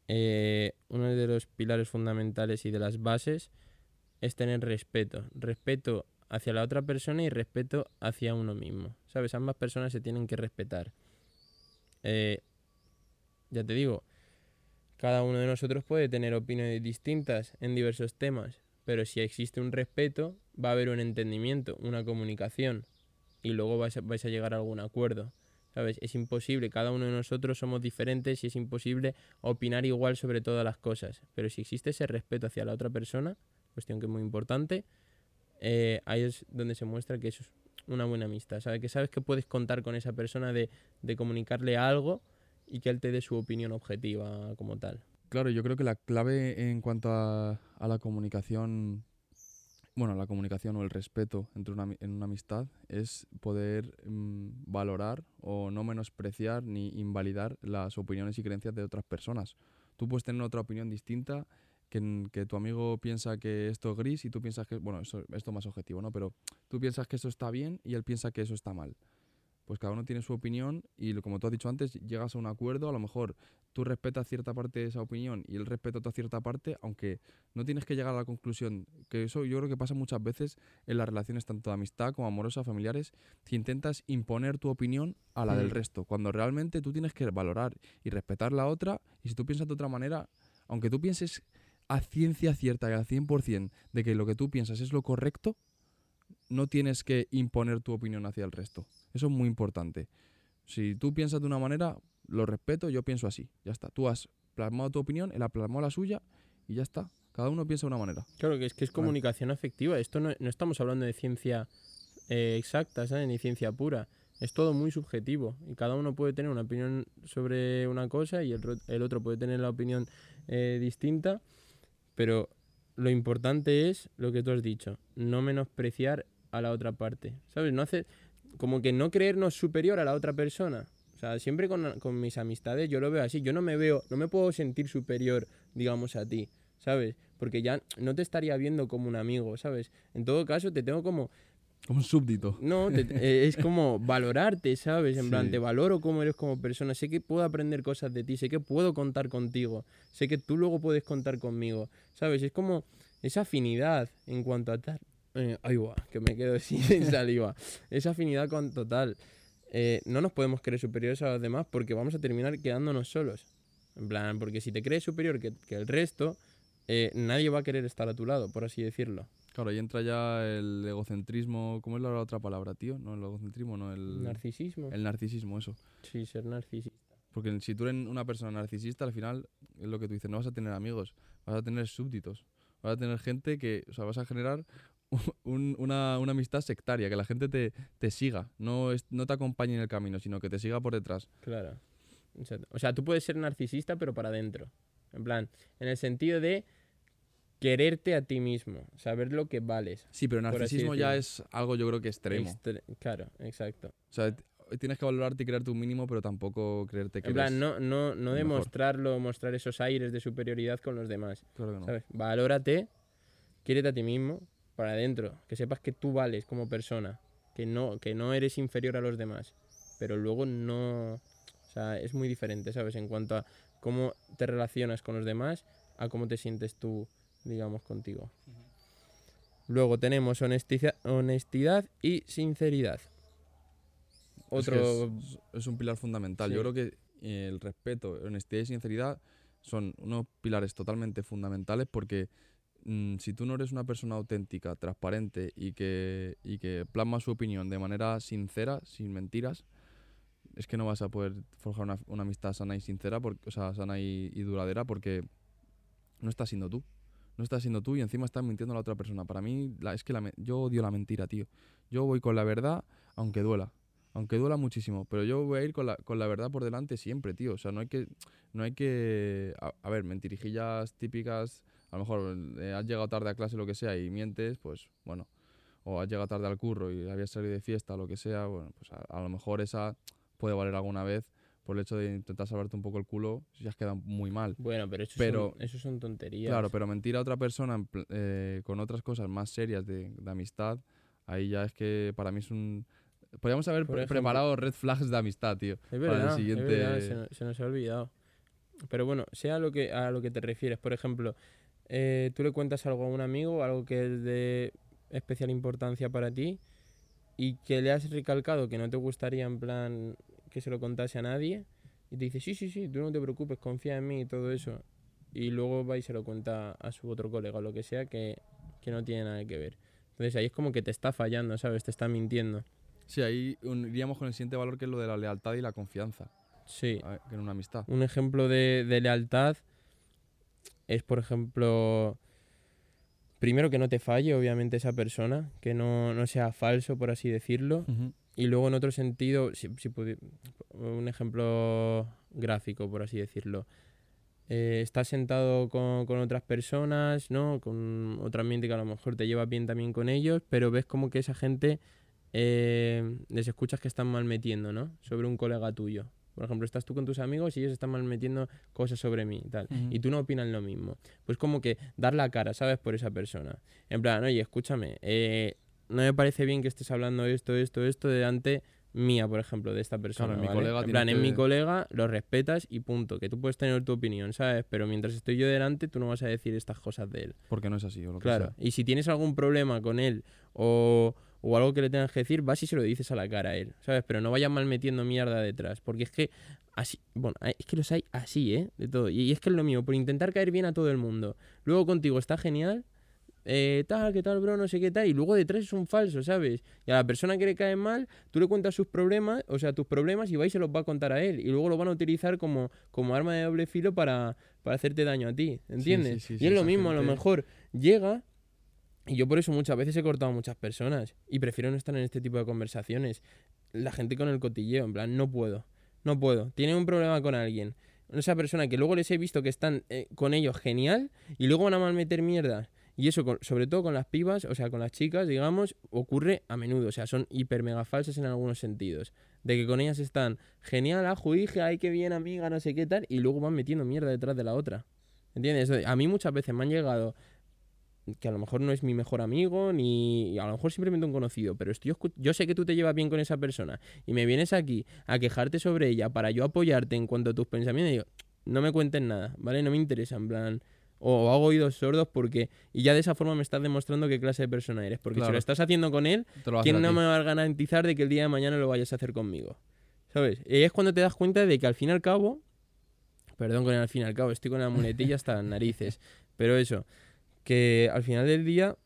eh, uno de los pilares fundamentales y de las bases es tener respeto. Respeto hacia la otra persona y respeto hacia uno mismo. ¿Sabes? Ambas personas se tienen que respetar. Eh, ya te digo, cada uno de nosotros puede tener opiniones distintas en diversos temas, pero si existe un respeto, va a haber un entendimiento, una comunicación y luego vais a, vais a llegar a algún acuerdo. ¿Sabes? Es imposible, cada uno de nosotros somos diferentes y es imposible opinar igual sobre todas las cosas. Pero si existe ese respeto hacia la otra persona, cuestión que es muy importante, eh, ahí es donde se muestra que eso es una buena amistad. ¿sabes? Que sabes que puedes contar con esa persona de, de comunicarle algo y que él te dé su opinión objetiva como tal. Claro, yo creo que la clave en cuanto a, la comunicación, bueno, la comunicación o el respeto entre una, en una amistad es poder mm, valorar o no menospreciar ni invalidar las opiniones y creencias de otras personas. Tú puedes tener otra opinión distinta, que, tu amigo piensa que esto es gris y tú piensas que, bueno, eso, esto más objetivo, ¿no? Pero tú piensas que eso está bien y él piensa que eso está mal. Pues cada uno tiene su opinión y como tú has dicho antes, llegas a un acuerdo, a lo mejor tú respetas cierta parte de esa opinión y él respeta otra cierta parte, aunque no tienes que llegar a la conclusión, que eso yo creo que pasa muchas veces en las relaciones tanto de amistad como amorosas, familiares, que intentas imponer tu opinión a la del Mm. resto, cuando realmente tú tienes que valorar y respetar la otra, y si tú piensas de otra manera, aunque tú pienses a ciencia cierta y al 100% de que lo que tú piensas es lo correcto, no tienes que imponer tu opinión hacia el resto. Eso es muy importante. Si tú piensas de una manera, lo respeto, yo pienso así. Ya está. Tú has plasmado tu opinión, él ha plasmado la suya y ya está. Cada uno piensa de una manera. Claro, que es que es Vale. comunicación afectiva. Esto no, no estamos hablando de ciencia eh, exacta, ¿sabes? Ni ciencia pura. Es todo muy subjetivo. Y cada uno puede tener una opinión sobre una cosa y el, el otro puede tener la opinión eh, distinta. Pero lo importante es lo que tú has dicho. No menospreciar a la otra parte. ¿Sabes? No hacer. Como que no creernos superior a la otra persona. O sea, siempre con, con mis amistades yo lo veo así. Yo no me veo, no me puedo sentir superior, digamos, a ti. ¿Sabes? Porque ya no te estaría viendo como un amigo, ¿sabes? En todo caso, te tengo como. Como un súbdito. No, te- eh, es como *laughs* valorarte, ¿sabes? En plan, te valoro como eres como persona. Sé que puedo aprender cosas de ti, sé que puedo contar contigo. Sé que tú luego puedes contar conmigo, ¿sabes? Es como esa afinidad en cuanto a tal. Eh, ahí va, que me quedo *laughs* sin *laughs* saliva. Esa afinidad con total. Eh, no nos podemos creer superiores a los demás porque vamos a terminar quedándonos solos. En plan, porque si te crees superior que, que el resto, eh, nadie va a querer estar a tu lado, por así decirlo. Claro, ahí entra ya el egocentrismo. ¿Cómo es la otra palabra, tío? No, el egocentrismo, no, el, Narcisismo. el narcisismo, eso. Sí, ser narcisista. Porque si tú eres una persona narcisista, al final, es lo que tú dices, no vas a tener amigos, vas a tener súbditos. Vas a tener gente que, o sea, vas a generar *laughs* un- una, una amistad sectaria, que la gente te, te siga, no, es, no te acompañe en el camino, sino que te siga por detrás. Claro. O sea, tú puedes ser narcisista, pero para adentro. En plan, en el sentido de quererte a ti mismo, saber lo que vales. Sí, pero narcisismo ya es algo yo creo que extremo. Extre- claro, exacto. O sea, tienes que valorarte y creerte un mínimo, pero tampoco creerte que En plan, eres- no, no, no mejor. demostrarlo, mostrar esos aires de superioridad con los demás. Claro que no. ¿Sabes? Valórate, quiérete a ti mismo, para adentro. Que sepas que tú vales como persona. Que no, que no eres inferior a los demás. Pero luego no. O sea, es muy diferente, ¿sabes? En cuanto a cómo te relacionas con los demás, a cómo te sientes tú, digamos, contigo. Luego tenemos honestiza- honestidad y sinceridad. Es que Otro. es, es un pilar fundamental. Sí. Yo creo que eh, el respeto, honestidad y sinceridad son unos pilares totalmente fundamentales porque mm, si tú no eres una persona auténtica, transparente y que, y que plasma su opinión de manera sincera, sin mentiras, es que no vas a poder forjar una, una amistad sana y sincera, porque, o sea, sana y, y duradera porque no estás siendo tú. No estás siendo tú y encima estás mintiendo a la otra persona. Para mí, la- es que la yo odio la mentira, tío. Yo voy con la verdad, aunque duela. Aunque duela muchísimo. Pero yo voy a ir con la, con la verdad por delante siempre, tío. O sea, no hay que. No hay que. A, a ver, mentirijillas típicas. A lo mejor eh, has llegado tarde a clase, lo que sea, y mientes, pues bueno. O has llegado tarde al curro y habías salido de fiesta, lo que sea. Bueno, pues a, a lo mejor esa puede valer alguna vez por el hecho de intentar salvarte un poco el culo si has quedado muy mal. Bueno, pero eso, Pero- son, eso son tonterías. Claro, pero mentir a otra persona eh, con otras cosas más serias de, de amistad, ahí ya es que para mí es un... Podríamos haber Por pre- ejemplo- preparado red flags de amistad, tío. Es para el verdad, es siguiente- verdad, se, nos, se nos ha olvidado. Pero bueno, sea lo que, a lo que te refieres. Por ejemplo, eh, tú le cuentas algo a un amigo, algo que es de especial importancia para ti, y que le has recalcado que no te gustaría en plan que se lo contase a nadie, y te dice, sí, sí, sí, tú no te preocupes, confía en mí y todo eso. Y luego va y se lo cuenta a su otro colega o lo que sea que, que no tiene nada que ver. Entonces ahí es como que te está fallando, ¿sabes? Te está mintiendo. Sí, ahí iríamos con el siguiente valor que es lo de la lealtad y la confianza Sí. a- que en una amistad. Un ejemplo de, de lealtad es, por ejemplo, primero que no te falle, obviamente, esa persona, que no, no sea falso, por así decirlo. Y luego, en otro sentido, si, si un ejemplo gráfico, por así decirlo. Eh, estás sentado con, con otras personas, ¿no? Con otro ambiente que a lo mejor te lleva bien también con ellos, pero ves como que esa gente eh, les escuchas que están mal metiendo, ¿no? Sobre un colega tuyo. Por ejemplo, estás tú con tus amigos y ellos están mal metiendo cosas sobre mí y tal. Y tú no opinas lo mismo. Pues como que dar la cara, ¿sabes? Por esa persona. En plan, oye, escúchame, eh, no me parece bien que estés hablando esto, esto, esto delante mía, por ejemplo, de esta persona. en mi colega en plan, en mi que- colega lo respetas y punto. Que tú puedes tener tu opinión, ¿sabes? Pero mientras estoy yo delante, tú no vas a decir estas cosas de él. Porque no es así, o lo que Claro. sea. Y si tienes algún problema con él o, o algo que le tengas que decir, vas y se lo dices a la cara a él, ¿sabes? Pero no vayas mal metiendo mierda detrás. Porque es que así, bueno, es que los hay así, ¿eh? De todo. Y, y es que es lo mío, por intentar caer bien a todo el mundo. Luego contigo está genial, eh, tal, qué tal, bro, no sé qué tal, y luego detrás es un falso, ¿sabes? Y a la persona que le cae mal, tú le cuentas sus problemas, o sea, tus problemas, y va y se los va a contar a él, y luego lo van a utilizar como, como arma de doble filo para, para hacerte daño a ti, ¿entiendes? sí, y sí, es lo mismo, a lo mejor llega, y yo por eso muchas veces he cortado a muchas personas, y prefiero no estar en este tipo de conversaciones. La gente con el cotilleo, en plan, no puedo, no puedo, tienen un problema con alguien. Esa persona que luego les he visto que están eh, con ellos genial y luego van a malmeter mierda. Y eso, con- sobre todo con las pibas, o sea, con las chicas, digamos, ocurre a menudo. O sea, son hiper mega falsas en algunos sentidos. De que con ellas están genial, ajo, hija, ay, qué bien, amiga, no sé qué tal, y luego van metiendo mierda detrás de la otra. ¿Entiendes? A mí muchas veces me han llegado que a lo mejor no es mi mejor amigo, ni a lo mejor simplemente un conocido, pero estoy, yo sé que tú te llevas bien con esa persona y me vienes aquí a quejarte sobre ella para yo apoyarte en cuanto a tus pensamientos y digo, no me cuentes nada, ¿vale? No me interesa, en plan, o hago oídos sordos porque, y ya de esa forma me estás demostrando qué clase de persona eres, porque si lo estás haciendo con él, ¿quién no me va a garantizar de que el día de mañana lo vayas a hacer conmigo? ¿Sabes? Y es cuando te das cuenta de que al fin y al cabo, perdón con el al fin y al cabo, estoy con la muletilla hasta las narices, *laughs* pero eso, que al final del día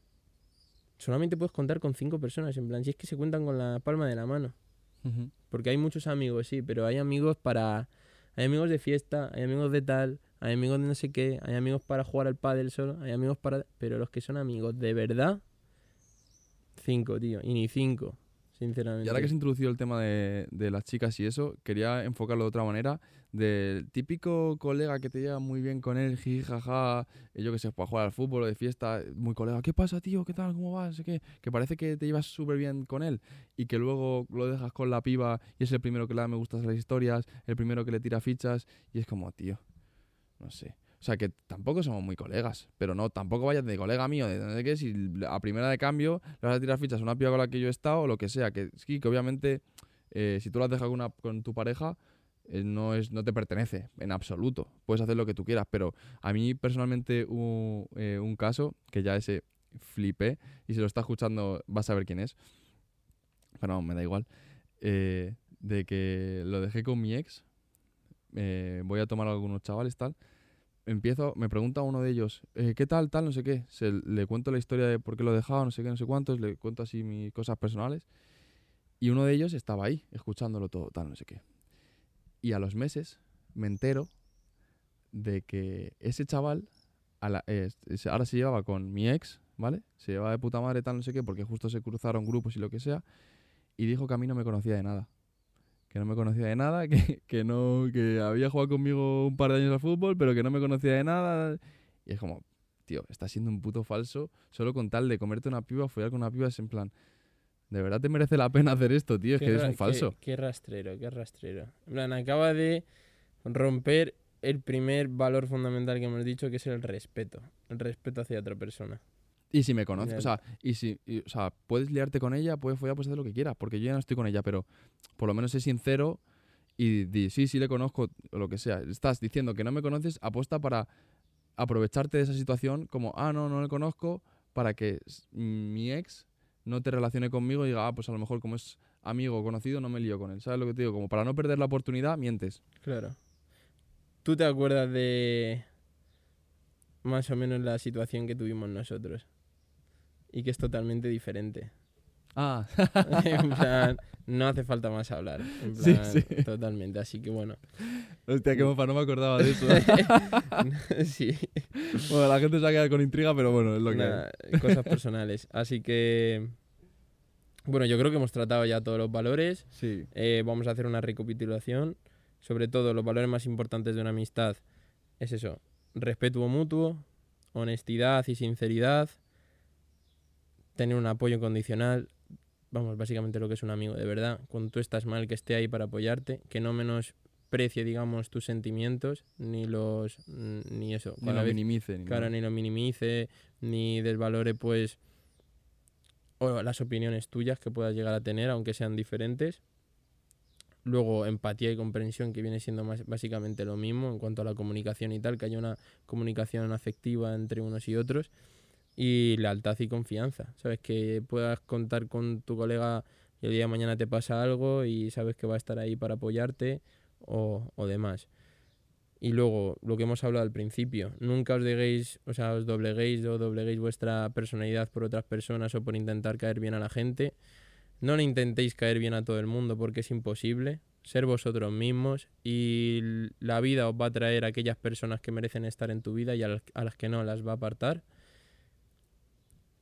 solamente puedes contar con cinco personas, en plan, si es que se cuentan con la palma de la mano. Porque hay muchos amigos, sí, pero hay amigos para... Hay amigos de fiesta, hay amigos de tal, hay amigos de no sé qué, hay amigos para jugar al pádel solo, hay amigos para... Pero los que son amigos de verdad, cinco, tío, y ni cinco, sinceramente. Y ahora que se introducido el tema de, de las chicas y eso, quería enfocarlo de otra manera. Del típico colega que te lleva muy bien con él, jiji, jaja, yo que sé, para jugar al fútbol o de fiesta, muy colega, ¿qué pasa, tío? ¿Qué tal? ¿Cómo vas? Qué. Que parece que te llevas súper bien con él y que luego lo dejas con la piba y es el primero que le da me gustas las historias, el primero que le tira fichas y es como, tío, no sé. O sea, que tampoco somos muy colegas, pero no, tampoco vayas de colega mío, de no sé qué, si a primera de cambio le vas a tirar fichas a una piba con la que yo he estado o lo que sea, que sí, que obviamente eh, si tú las dejas con, una- con tu pareja, eh, no, es, no te pertenece en absoluto. Puedes hacer lo que tú quieras, pero a mí personalmente hubo eh, un caso que ya ese flipé y si lo está escuchando vas a ver quién es. Pero no, me da igual. eh, de que lo dejé con mi ex. voy a tomar algunos chavales, tal. Empiezo, me pregunta uno de ellos, eh, ¿qué tal, tal, no sé qué? Se, le cuento la historia de por qué lo he no sé qué, no sé cuántos, le cuento así mis cosas personales. Y uno de ellos estaba ahí, escuchándolo todo, tal, no sé qué. Y a los meses me entero de que ese chaval a la- eh, ahora se llevaba con mi ex, ¿vale? Se llevaba de puta madre, tal, no sé qué, porque justo se cruzaron grupos y lo que sea. Y dijo que a mí no me conocía de nada. Que no me conocía de nada, *laughs* que, que no, que había jugado conmigo un par de años al fútbol, pero que no me conocía de nada. Y es como, tío, estás siendo un puto falso solo con tal de comerte una piba, follar con una piba, es en plan. De verdad te merece la pena hacer esto, tío, es Qué que eres un qué- falso. Qué, rastrero, qué rastrero. En plan, acaba de romper el primer valor fundamental que hemos dicho, que es el respeto. El respeto hacia otra persona. Y si me conoces, o sea, y si, y, o sea, puedes liarte con ella, puedes follar, puedes hacer lo que quieras, porque yo ya no estoy con ella, pero por lo menos sé sincero y di, sí, sí le conozco, o lo que sea. Estás diciendo que no me conoces, apuesta para aprovecharte de esa situación como, ah, no, no le conozco, para que mi ex no te relacione conmigo y diga, ah, pues a lo mejor como es amigo o conocido, no me lío con él. ¿Sabes lo que te digo? Como para no perder la oportunidad, mientes. Claro. ¿Tú te acuerdas de más o menos la situación que tuvimos nosotros? Y que es totalmente diferente. Ah, *laughs* en *laughs* plan, no hace falta más hablar. En Sí, plan, sí. totalmente. Así que bueno. hostia, qué mofa, no me acordaba de eso. *laughs* sí. bueno, la gente se va a quedar con intriga, pero bueno, es lo que cosas personales. Así que. Bueno, yo creo que hemos tratado ya todos los valores. Sí. Eh, vamos a hacer una recapitulación. Sobre todo, los valores más importantes de una amistad es eso: respeto mutuo, honestidad y sinceridad, tener un apoyo incondicional. Vamos, básicamente lo que es un amigo de verdad. Cuando tú estás mal, que esté ahí para apoyarte, que no menosprecie, digamos, tus sentimientos, ni los. ni eso. Ni lo vez- minimice. Ni Claro, ni lo minimice, ni desvalore, pues, o las opiniones tuyas que puedas llegar a tener, aunque sean diferentes. Luego, empatía y comprensión, que viene siendo más, básicamente lo mismo en cuanto a la comunicación y tal, que haya una comunicación afectiva entre unos y otros. Y lealtad y confianza, ¿sabes? Que puedas contar con tu colega y el día de mañana te pasa algo y sabes que va a estar ahí para apoyarte o, o demás. Y luego, lo que hemos hablado al principio, nunca os deguéis, o sea, os dobleguéis o dobleguéis vuestra personalidad por otras personas o por intentar caer bien a la gente. No le intentéis caer bien a todo el mundo porque es imposible. Ser vosotros mismos y la vida os va a traer a aquellas personas que merecen estar en tu vida y a las que no las va a apartar.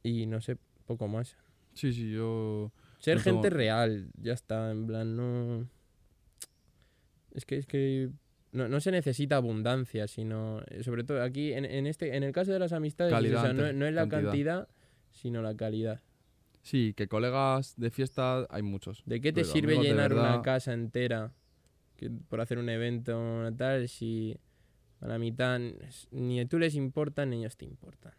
Y no sé, poco más. Sí, sí, yo... Ser No gente real, ya está, en plan, no... Es que, es que no, no se necesita abundancia, sino, sobre todo aquí, en, en este, en el caso de las amistades, o Calidad sea, no, es la cantidad. cantidad, sino la calidad. Sí, que colegas de fiesta hay muchos. ¿De qué te sirve llenar una casa entera que- por hacer un evento o tal si a la mitad ni tú les importan ni ellos te importan?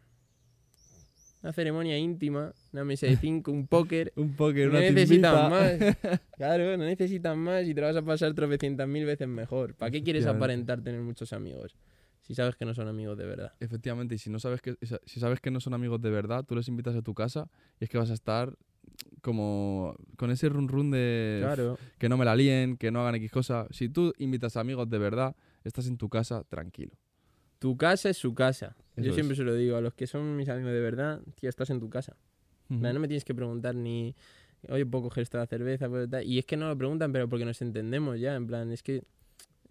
Una ceremonia íntima, una mesa de cinco, un póker, *laughs* Un póker, no una necesitan timbita. más. *laughs* Claro, no necesitan más y te lo vas a pasar tropecientas mil veces mejor. ¿Para qué quieres aparentar tener muchos amigos? Si sabes que no son amigos de verdad. Efectivamente, y si no sabes que si sabes que no son amigos de verdad, tú les invitas a tu casa y es que vas a estar como con ese run run de Claro. que no me la líen, que no hagan X cosa. Si tú invitas a amigos de verdad, estás en tu casa tranquilo. Tu casa es su casa. Yo Eso siempre es. se lo digo a los que son mis amigos de verdad, tío, estás en tu casa. Ujú. No me tienes que preguntar ni, oye, ¿puedo coger esta cerveza? ¿Puedo tal?". Y es que no lo preguntan, pero porque nos entendemos ya. En plan, es que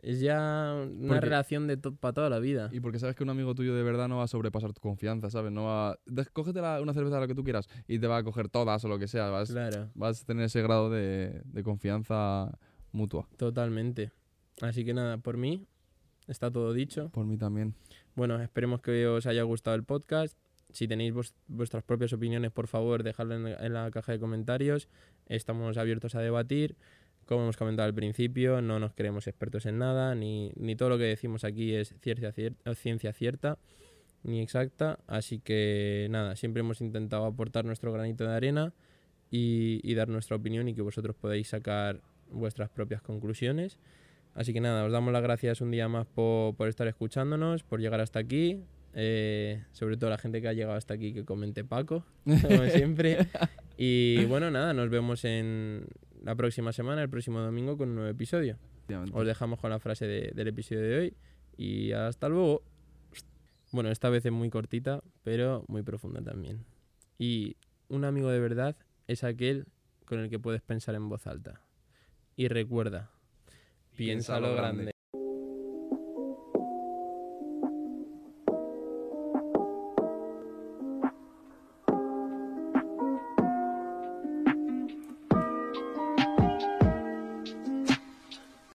es ya una Porque- relación de para toda la vida. Y porque sabes que un amigo tuyo de verdad no va a sobrepasar tu confianza, ¿sabes? No va cógete la- una cerveza lo que tú quieras y te va a coger todas o lo que sea. Vas, Claro, vas a tener ese grado de, de confianza mutua. totalmente. Así que nada, por mí está todo dicho. Por mí también. Bueno, esperemos que os haya gustado el podcast. Si tenéis vos- vuestras propias opiniones, por favor, dejadlo en, en la caja de comentarios. Estamos abiertos a debatir. Como hemos comentado al principio, no nos creemos expertos en nada, ni, ni todo lo que decimos aquí es ciencia, cier- eh, ciencia cierta ni exacta. Así que nada, siempre hemos intentado aportar nuestro granito de arena y, y dar nuestra opinión y que vosotros podáis sacar vuestras propias conclusiones. Así que nada, os damos las gracias un día más por, por estar escuchándonos, por llegar hasta aquí. eh, sobre todo la gente que ha llegado hasta aquí, que comente Paco, como *laughs* siempre. Y bueno, nada, nos vemos en la próxima semana, el próximo domingo, con un nuevo episodio. Os dejamos con la frase de- del episodio de hoy y hasta luego. Bueno, esta vez es muy cortita, pero muy profunda también. Y un amigo de verdad es aquel con el que puedes pensar en voz alta. Y recuerda, piénsalo grande.